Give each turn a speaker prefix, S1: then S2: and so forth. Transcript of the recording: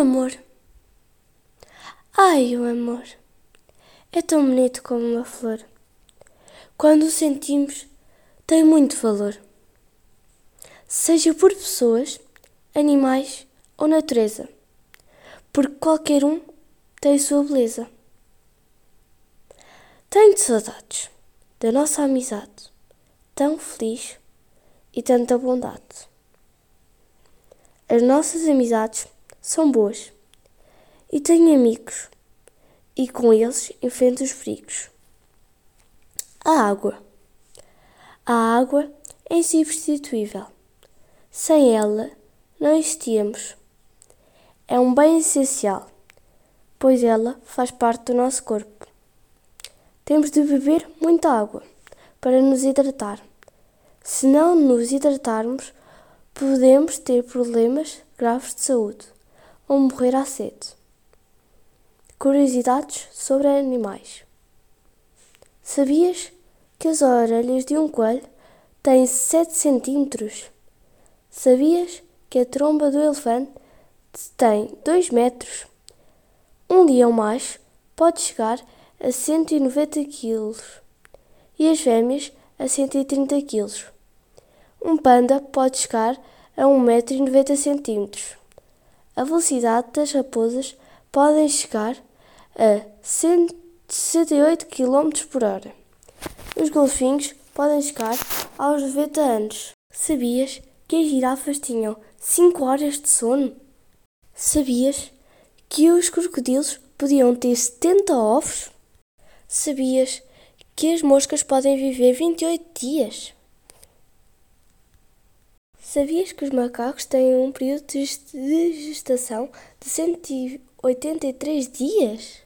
S1: amor. Ai, o amor é tão bonito como uma flor. Quando o sentimos, tem muito valor. Seja por pessoas, animais ou natureza, porque qualquer um tem sua beleza. Tenho saudades da nossa amizade, tão feliz e tanta bondade. As nossas amizades são boas e tenho amigos e com eles enfrento os perigos. A água. A água é insubstituível. Sem ela não existíamos. É um bem essencial, pois ela faz parte do nosso corpo. Temos de beber muita água para nos hidratar. Se não nos hidratarmos, podemos ter problemas graves de saúde ou morrer à sede. Curiosidades sobre animais. Sabias que as orelhas de um coelho têm 7 centímetros? Sabias que a tromba do elefante tem 2 metros? Um leão macho pode chegar a 190 quilos e as fêmeas a 130 quilos. Um panda pode chegar a 1,90m. A velocidade das raposas pode chegar a 168 km por hora. Os golfinhos podem chegar aos 90 anos. Sabias que as girafas tinham 5 horas de sono? Sabias que os crocodilos podiam ter 70 ovos? Sabias que as moscas podem viver 28 dias? Sabias que os macacos têm um período de gestação de 183 dias?